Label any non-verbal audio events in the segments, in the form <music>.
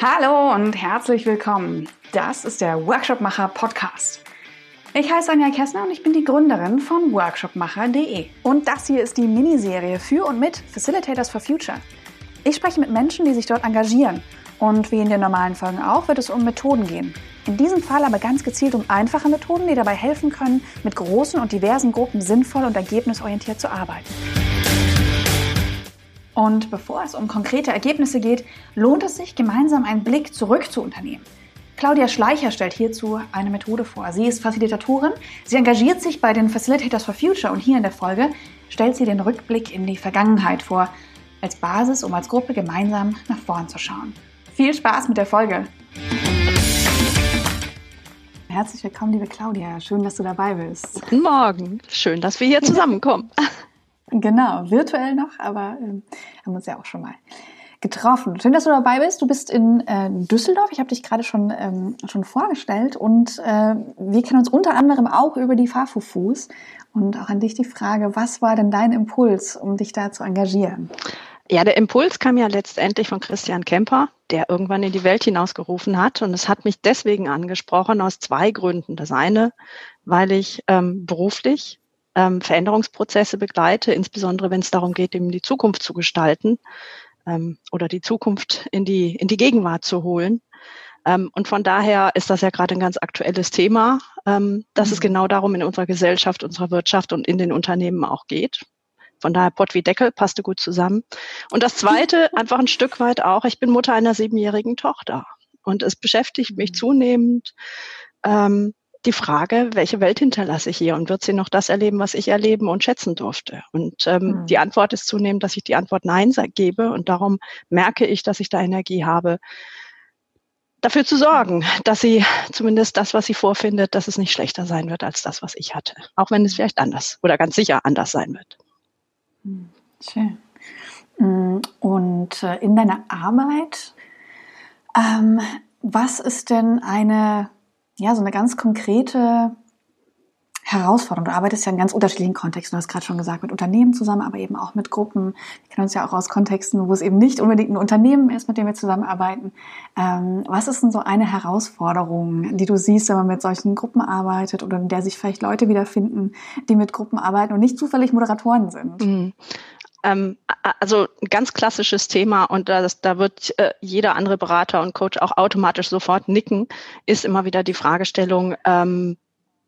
Hallo und herzlich willkommen. Das ist der Workshopmacher Podcast. Ich heiße Anja Kessner und ich bin die Gründerin von workshopmacher.de. Und das hier ist die Miniserie für und mit Facilitators for Future. Ich spreche mit Menschen, die sich dort engagieren. Und wie in den normalen Folgen auch, wird es um Methoden gehen. In diesem Fall aber ganz gezielt um einfache Methoden, die dabei helfen können, mit großen und diversen Gruppen sinnvoll und ergebnisorientiert zu arbeiten. Und bevor es um konkrete Ergebnisse geht, lohnt es sich, gemeinsam einen Blick zurück zu unternehmen. Claudia Schleicher stellt hierzu eine Methode vor. Sie ist Facilitatorin, sie engagiert sich bei den Facilitators for Future und hier in der Folge stellt sie den Rückblick in die Vergangenheit vor, als Basis, um als Gruppe gemeinsam nach vorn zu schauen. Viel Spaß mit der Folge! Herzlich willkommen, liebe Claudia. Schön, dass du dabei bist. Guten Morgen. Schön, dass wir hier zusammenkommen. <laughs> Genau, virtuell noch, aber ähm, haben uns ja auch schon mal getroffen. Schön, dass du dabei bist. Du bist in äh, Düsseldorf. Ich habe dich gerade schon, ähm, schon vorgestellt und äh, wir kennen uns unter anderem auch über die Fahrfufus. Und auch an dich die Frage, was war denn dein Impuls, um dich da zu engagieren? Ja, der Impuls kam ja letztendlich von Christian Kemper, der irgendwann in die Welt hinausgerufen hat. Und es hat mich deswegen angesprochen aus zwei Gründen. Das eine, weil ich ähm, beruflich ähm, Veränderungsprozesse begleite, insbesondere wenn es darum geht, eben die Zukunft zu gestalten ähm, oder die Zukunft in die, in die Gegenwart zu holen. Ähm, und von daher ist das ja gerade ein ganz aktuelles Thema, ähm, dass mhm. es genau darum in unserer Gesellschaft, unserer Wirtschaft und in den Unternehmen auch geht. Von daher Pott wie Deckel passte gut zusammen. Und das Zweite, <laughs> einfach ein Stück weit auch, ich bin Mutter einer siebenjährigen Tochter. Und es beschäftigt mich mhm. zunehmend, ähm, die Frage, welche Welt hinterlasse ich hier und wird sie noch das erleben, was ich erleben und schätzen durfte? Und ähm, mhm. die Antwort ist zunehmend, dass ich die Antwort Nein gebe und darum merke ich, dass ich da Energie habe, dafür zu sorgen, dass sie zumindest das, was sie vorfindet, dass es nicht schlechter sein wird als das, was ich hatte. Auch wenn es vielleicht anders oder ganz sicher anders sein wird. Hm, schön. Hm, und äh, in deiner Arbeit, ähm, was ist denn eine ja, so eine ganz konkrete Herausforderung. Du arbeitest ja in ganz unterschiedlichen Kontexten. Du hast gerade schon gesagt, mit Unternehmen zusammen, aber eben auch mit Gruppen. Wir kennen uns ja auch aus Kontexten, wo es eben nicht unbedingt ein Unternehmen ist, mit dem wir zusammenarbeiten. Ähm, was ist denn so eine Herausforderung, die du siehst, wenn man mit solchen Gruppen arbeitet oder in der sich vielleicht Leute wiederfinden, die mit Gruppen arbeiten und nicht zufällig Moderatoren sind? Mhm. Ähm, also ein ganz klassisches Thema und das, da wird äh, jeder andere Berater und Coach auch automatisch sofort nicken, ist immer wieder die Fragestellung, ähm,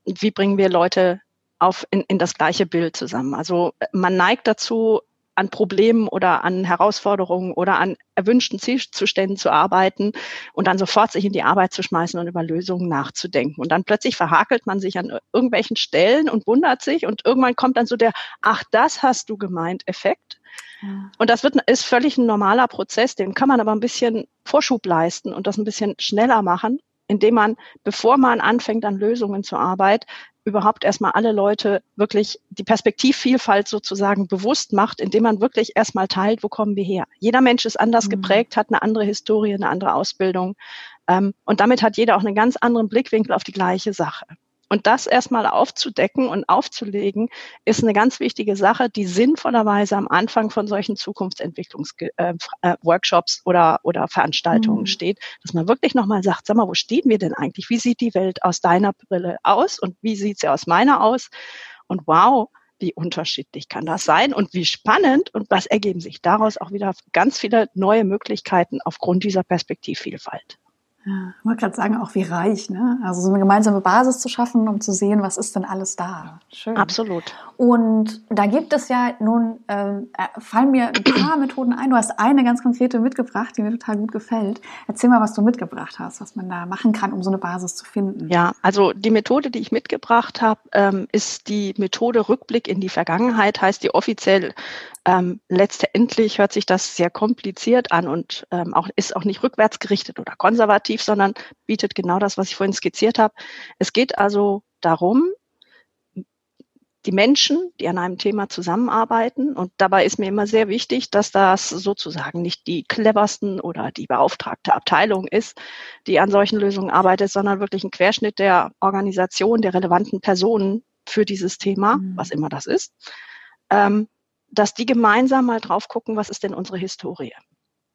wie bringen wir Leute auf in, in das gleiche Bild zusammen. Also man neigt dazu, an Problemen oder an Herausforderungen oder an erwünschten Zielzuständen zu arbeiten und dann sofort sich in die Arbeit zu schmeißen und über Lösungen nachzudenken. Und dann plötzlich verhakelt man sich an irgendwelchen Stellen und wundert sich und irgendwann kommt dann so der, ach, das hast du gemeint, Effekt. Ja. Und das wird, ist völlig ein normaler Prozess, den kann man aber ein bisschen Vorschub leisten und das ein bisschen schneller machen, indem man, bevor man anfängt, an Lösungen zu arbeiten, überhaupt erstmal alle Leute wirklich die Perspektivvielfalt sozusagen bewusst macht, indem man wirklich erstmal teilt, wo kommen wir her. Jeder Mensch ist anders mhm. geprägt, hat eine andere Historie, eine andere Ausbildung. Ähm, und damit hat jeder auch einen ganz anderen Blickwinkel auf die gleiche Sache. Und das erstmal aufzudecken und aufzulegen, ist eine ganz wichtige Sache, die sinnvollerweise am Anfang von solchen Zukunftsentwicklungsworkshops äh, äh oder, oder Veranstaltungen mhm. steht, dass man wirklich nochmal sagt, sag mal, wo stehen wir denn eigentlich? Wie sieht die Welt aus deiner Brille aus und wie sieht sie aus meiner aus? Und wow, wie unterschiedlich kann das sein und wie spannend und was ergeben sich daraus auch wieder ganz viele neue Möglichkeiten aufgrund dieser Perspektivvielfalt. Ja, ich wollte gerade sagen, auch wie reich, ne? Also so eine gemeinsame Basis zu schaffen, um zu sehen, was ist denn alles da. Schön. Absolut. Und da gibt es ja nun, ähm, äh, fallen mir ein paar Methoden ein. Du hast eine ganz konkrete mitgebracht, die mir total gut gefällt. Erzähl mal, was du mitgebracht hast, was man da machen kann, um so eine Basis zu finden. Ja, also die Methode, die ich mitgebracht habe, ähm, ist die Methode Rückblick in die Vergangenheit, heißt die offiziell ähm, letztendlich hört sich das sehr kompliziert an und ähm, auch, ist auch nicht rückwärtsgerichtet oder konservativ, sondern bietet genau das, was ich vorhin skizziert habe. Es geht also darum, die Menschen, die an einem Thema zusammenarbeiten. Und dabei ist mir immer sehr wichtig, dass das sozusagen nicht die cleversten oder die beauftragte Abteilung ist, die an solchen Lösungen arbeitet, sondern wirklich ein Querschnitt der Organisation, der relevanten Personen für dieses Thema, mhm. was immer das ist. Ähm, dass die gemeinsam mal drauf gucken, was ist denn unsere Historie?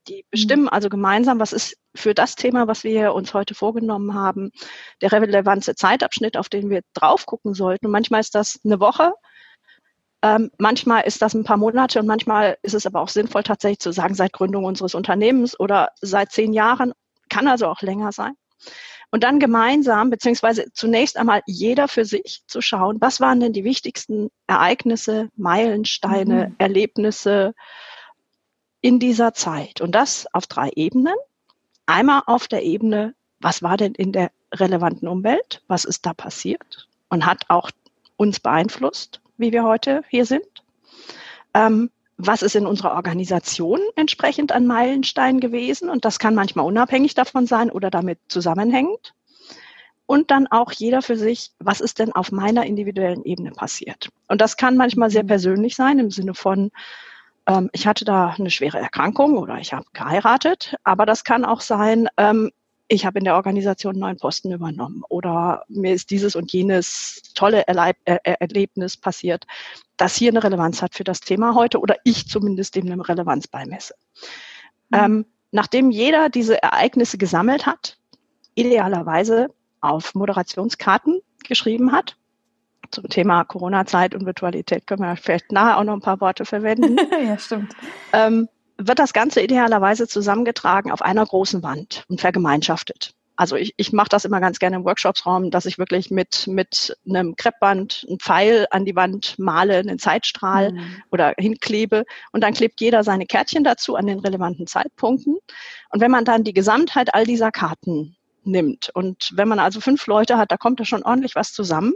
Die bestimmen also gemeinsam, was ist für das Thema, was wir uns heute vorgenommen haben, der relevante Zeitabschnitt, auf den wir drauf gucken sollten. Und manchmal ist das eine Woche, ähm, manchmal ist das ein paar Monate und manchmal ist es aber auch sinnvoll, tatsächlich zu sagen, seit Gründung unseres Unternehmens oder seit zehn Jahren, kann also auch länger sein. Und dann gemeinsam, beziehungsweise zunächst einmal jeder für sich zu schauen, was waren denn die wichtigsten Ereignisse, Meilensteine, mhm. Erlebnisse in dieser Zeit. Und das auf drei Ebenen. Einmal auf der Ebene, was war denn in der relevanten Umwelt? Was ist da passiert? Und hat auch uns beeinflusst, wie wir heute hier sind? Ähm, was ist in unserer Organisation entsprechend an Meilenstein gewesen? Und das kann manchmal unabhängig davon sein oder damit zusammenhängend. Und dann auch jeder für sich, was ist denn auf meiner individuellen Ebene passiert? Und das kann manchmal sehr mhm. persönlich sein im Sinne von, ähm, ich hatte da eine schwere Erkrankung oder ich habe geheiratet, aber das kann auch sein, ähm, ich habe in der Organisation einen neuen Posten übernommen oder mir ist dieses und jenes tolle Erleib er Erlebnis passiert, das hier eine Relevanz hat für das Thema heute oder ich zumindest dem eine Relevanz beimesse. Mhm. Ähm, nachdem jeder diese Ereignisse gesammelt hat, idealerweise auf Moderationskarten geschrieben hat, zum Thema Corona-Zeit und Virtualität können wir vielleicht nachher auch noch ein paar Worte verwenden. <laughs> ja, stimmt. Ähm, wird das Ganze idealerweise zusammengetragen auf einer großen Wand und vergemeinschaftet. Also ich, ich mache das immer ganz gerne im Workshopsraum, dass ich wirklich mit, mit einem Kreppband einen Pfeil an die Wand male, einen Zeitstrahl mhm. oder hinklebe und dann klebt jeder seine Kärtchen dazu an den relevanten Zeitpunkten. Und wenn man dann die Gesamtheit all dieser Karten nimmt und wenn man also fünf Leute hat, da kommt da schon ordentlich was zusammen,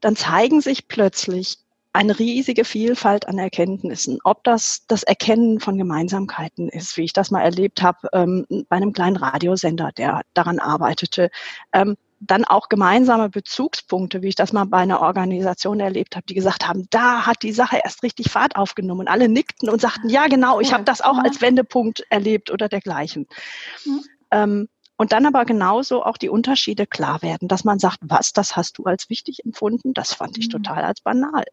dann zeigen sich plötzlich eine riesige Vielfalt an Erkenntnissen. Ob das das Erkennen von Gemeinsamkeiten ist, wie ich das mal erlebt habe ähm, bei einem kleinen Radiosender, der daran arbeitete. Ähm, dann auch gemeinsame Bezugspunkte, wie ich das mal bei einer Organisation erlebt habe, die gesagt haben, da hat die Sache erst richtig Fahrt aufgenommen und alle nickten und sagten, ja genau, ich habe das auch als Wendepunkt erlebt oder dergleichen. Mhm. Ähm, und dann aber genauso auch die Unterschiede klar werden, dass man sagt, was, das hast du als wichtig empfunden, das fand ich mhm. total als banal.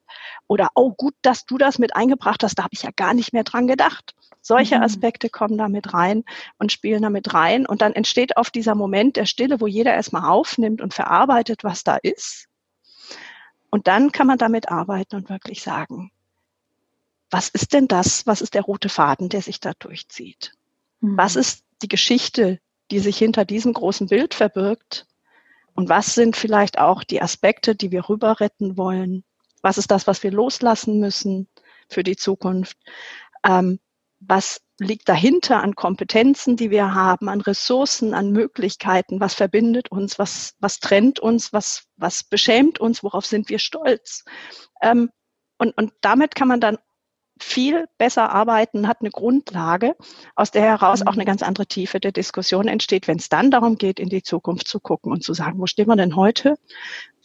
Oder, oh gut, dass du das mit eingebracht hast, da habe ich ja gar nicht mehr dran gedacht. Solche mhm. Aspekte kommen da mit rein und spielen da mit rein. Und dann entsteht oft dieser Moment der Stille, wo jeder erstmal aufnimmt und verarbeitet, was da ist. Und dann kann man damit arbeiten und wirklich sagen, was ist denn das, was ist der rote Faden, der sich da durchzieht? Mhm. Was ist die Geschichte, die sich hinter diesem großen Bild verbirgt? Und was sind vielleicht auch die Aspekte, die wir rüber retten wollen? Was ist das, was wir loslassen müssen für die Zukunft? Ähm, was liegt dahinter an Kompetenzen, die wir haben, an Ressourcen, an Möglichkeiten? Was verbindet uns? Was, was trennt uns? Was, was beschämt uns? Worauf sind wir stolz? Ähm, und, und damit kann man dann viel besser arbeiten, hat eine Grundlage, aus der heraus auch eine mhm. ganz andere Tiefe der Diskussion entsteht, wenn es dann darum geht, in die Zukunft zu gucken und zu sagen, wo stehen wir denn heute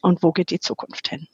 und wo geht die Zukunft hin?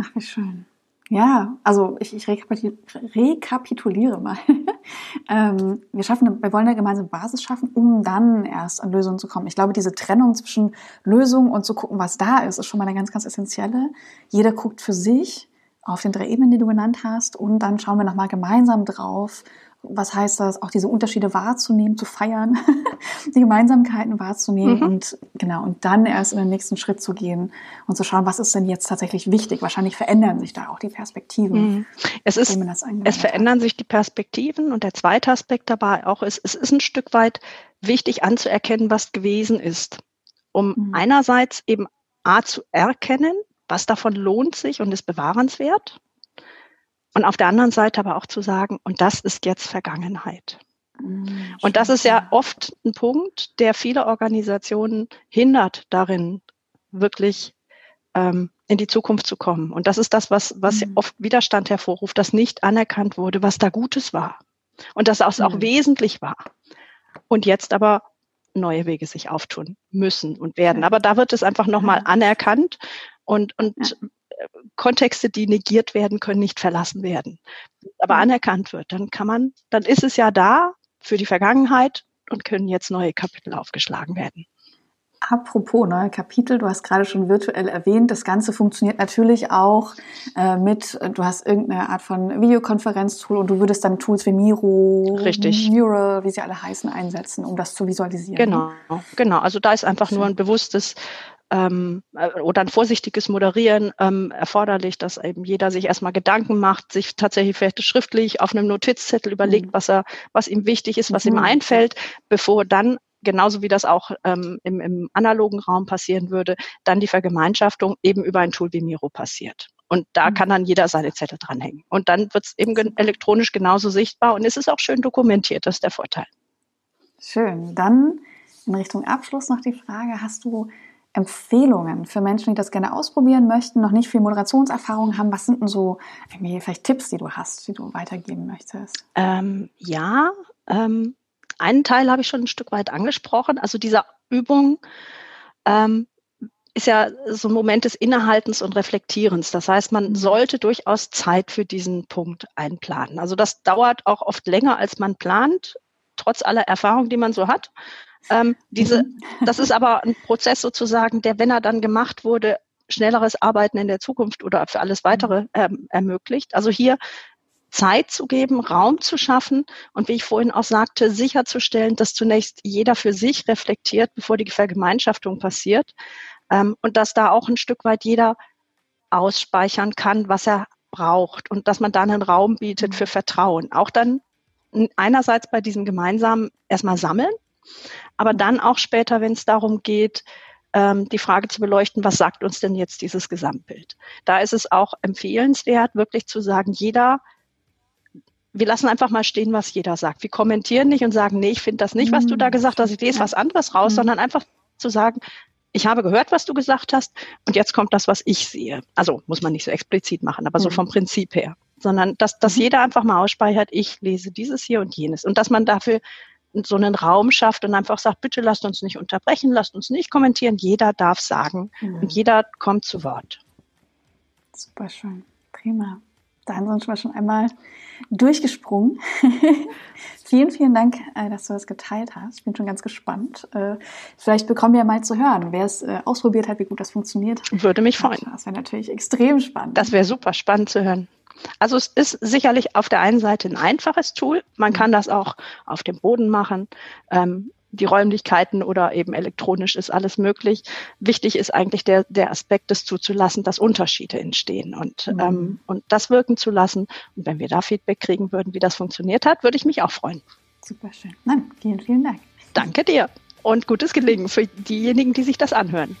Ach, wie schön. Ja, also ich, ich rekapituliere mal. <laughs> ähm, wir schaffen, wir wollen eine gemeinsame Basis schaffen, um dann erst an Lösungen zu kommen. Ich glaube, diese Trennung zwischen Lösungen und zu gucken, was da ist, ist schon mal eine ganz, ganz essentielle. Jeder guckt für sich auf den drei Ebenen, die du genannt hast. Und dann schauen wir nochmal gemeinsam drauf, was heißt das, auch diese Unterschiede wahrzunehmen, zu feiern, <laughs> die Gemeinsamkeiten wahrzunehmen mhm. und genau, und dann erst in den nächsten Schritt zu gehen und zu schauen, was ist denn jetzt tatsächlich wichtig. Wahrscheinlich verändern sich da auch die Perspektiven. Mhm. Es, ist, es verändern hat. sich die Perspektiven und der zweite Aspekt dabei auch ist, es ist ein Stück weit wichtig anzuerkennen, was gewesen ist, um mhm. einerseits eben A zu erkennen, was davon lohnt sich und ist bewahrenswert. Und auf der anderen Seite aber auch zu sagen, und das ist jetzt Vergangenheit. Mhm, und das ist ja oft ein Punkt, der viele Organisationen hindert darin, wirklich ähm, in die Zukunft zu kommen. Und das ist das, was, was mhm. oft Widerstand hervorruft, dass nicht anerkannt wurde, was da Gutes war. Und dass es auch mhm. wesentlich war. Und jetzt aber neue Wege sich auftun müssen und werden. Aber da wird es einfach nochmal anerkannt und, und ja. Kontexte, die negiert werden, können nicht verlassen werden. Aber anerkannt wird, dann kann man, dann ist es ja da für die Vergangenheit und können jetzt neue Kapitel aufgeschlagen werden. Apropos neue Kapitel, du hast gerade schon virtuell erwähnt, das Ganze funktioniert natürlich auch äh, mit, du hast irgendeine Art von Videokonferenztool und du würdest dann Tools wie Miro, Richtig. Mural, wie sie alle heißen, einsetzen, um das zu visualisieren. Genau, genau. Also da ist einfach nur ein bewusstes ähm, äh, oder ein vorsichtiges Moderieren ähm, erforderlich, dass eben jeder sich erstmal Gedanken macht, sich tatsächlich vielleicht schriftlich auf einem Notizzettel überlegt, mhm. was er, was ihm wichtig ist, was mhm. ihm einfällt, bevor dann genauso wie das auch ähm, im, im analogen Raum passieren würde, dann die Vergemeinschaftung eben über ein Tool wie Miro passiert. Und da mhm. kann dann jeder seine Zettel dranhängen. Und dann wird es eben elektronisch genauso sichtbar und es ist auch schön dokumentiert, das ist der Vorteil. Schön. Dann in Richtung Abschluss noch die Frage, hast du Empfehlungen für Menschen, die das gerne ausprobieren möchten, noch nicht viel Moderationserfahrung haben? Was sind denn so irgendwie vielleicht Tipps, die du hast, die du weitergeben möchtest? Ähm, ja, ähm, einen Teil habe ich schon ein Stück weit angesprochen. Also dieser Übung ähm, ist ja so ein Moment des Innehaltens und Reflektierens. Das heißt, man mhm. sollte durchaus Zeit für diesen Punkt einplanen. Also das dauert auch oft länger, als man plant, trotz aller Erfahrung, die man so hat. Ähm, diese, mhm. das ist aber ein Prozess sozusagen, der, wenn er dann gemacht wurde, schnelleres Arbeiten in der Zukunft oder für alles weitere mhm. ähm, ermöglicht. Also hier Zeit zu geben, Raum zu schaffen und wie ich vorhin auch sagte, sicherzustellen, dass zunächst jeder für sich reflektiert, bevor die Vergemeinschaftung passiert ähm, und dass da auch ein Stück weit jeder ausspeichern kann, was er braucht und dass man dann einen Raum bietet mhm. für Vertrauen. Auch dann einerseits bei diesem gemeinsamen erstmal sammeln, aber dann auch später, wenn es darum geht, ähm, die Frage zu beleuchten, was sagt uns denn jetzt dieses Gesamtbild? Da ist es auch empfehlenswert, wirklich zu sagen, jeder, wir lassen einfach mal stehen, was jeder sagt. Wir kommentieren nicht und sagen, nee, ich finde das nicht, was du da mhm. gesagt hast, ich lese was anderes raus, mhm. sondern einfach zu sagen, ich habe gehört, was du gesagt hast und jetzt kommt das, was ich sehe. Also muss man nicht so explizit machen, aber so mhm. vom Prinzip her. Sondern dass, dass jeder einfach mal ausspeichert, ich lese dieses hier und jenes. Und dass man dafür so einen Raum schafft und einfach sagt, bitte lasst uns nicht unterbrechen, lasst uns nicht kommentieren, jeder darf sagen mhm. und jeder kommt zu Wort. Super schön, prima. Da sind wir schon einmal durchgesprungen. <laughs> vielen, vielen Dank, äh, dass du das geteilt hast. Ich bin schon ganz gespannt. Äh, vielleicht bekommen wir mal zu hören, wer es äh, ausprobiert hat, wie gut das funktioniert. Würde mich freuen. Das wäre natürlich extrem spannend. Das wäre super spannend zu hören. Also es ist sicherlich auf der einen Seite ein einfaches Tool. Man kann das auch auf dem Boden machen. Ähm, die Räumlichkeiten oder eben elektronisch ist alles möglich. Wichtig ist eigentlich der, der Aspekt, des zuzulassen, dass Unterschiede entstehen und, mhm. ähm, und das wirken zu lassen. Und wenn wir da Feedback kriegen würden, wie das funktioniert hat, würde ich mich auch freuen. Super schön. Nein, vielen, vielen Dank. Danke dir und gutes Gelingen für diejenigen, die sich das anhören.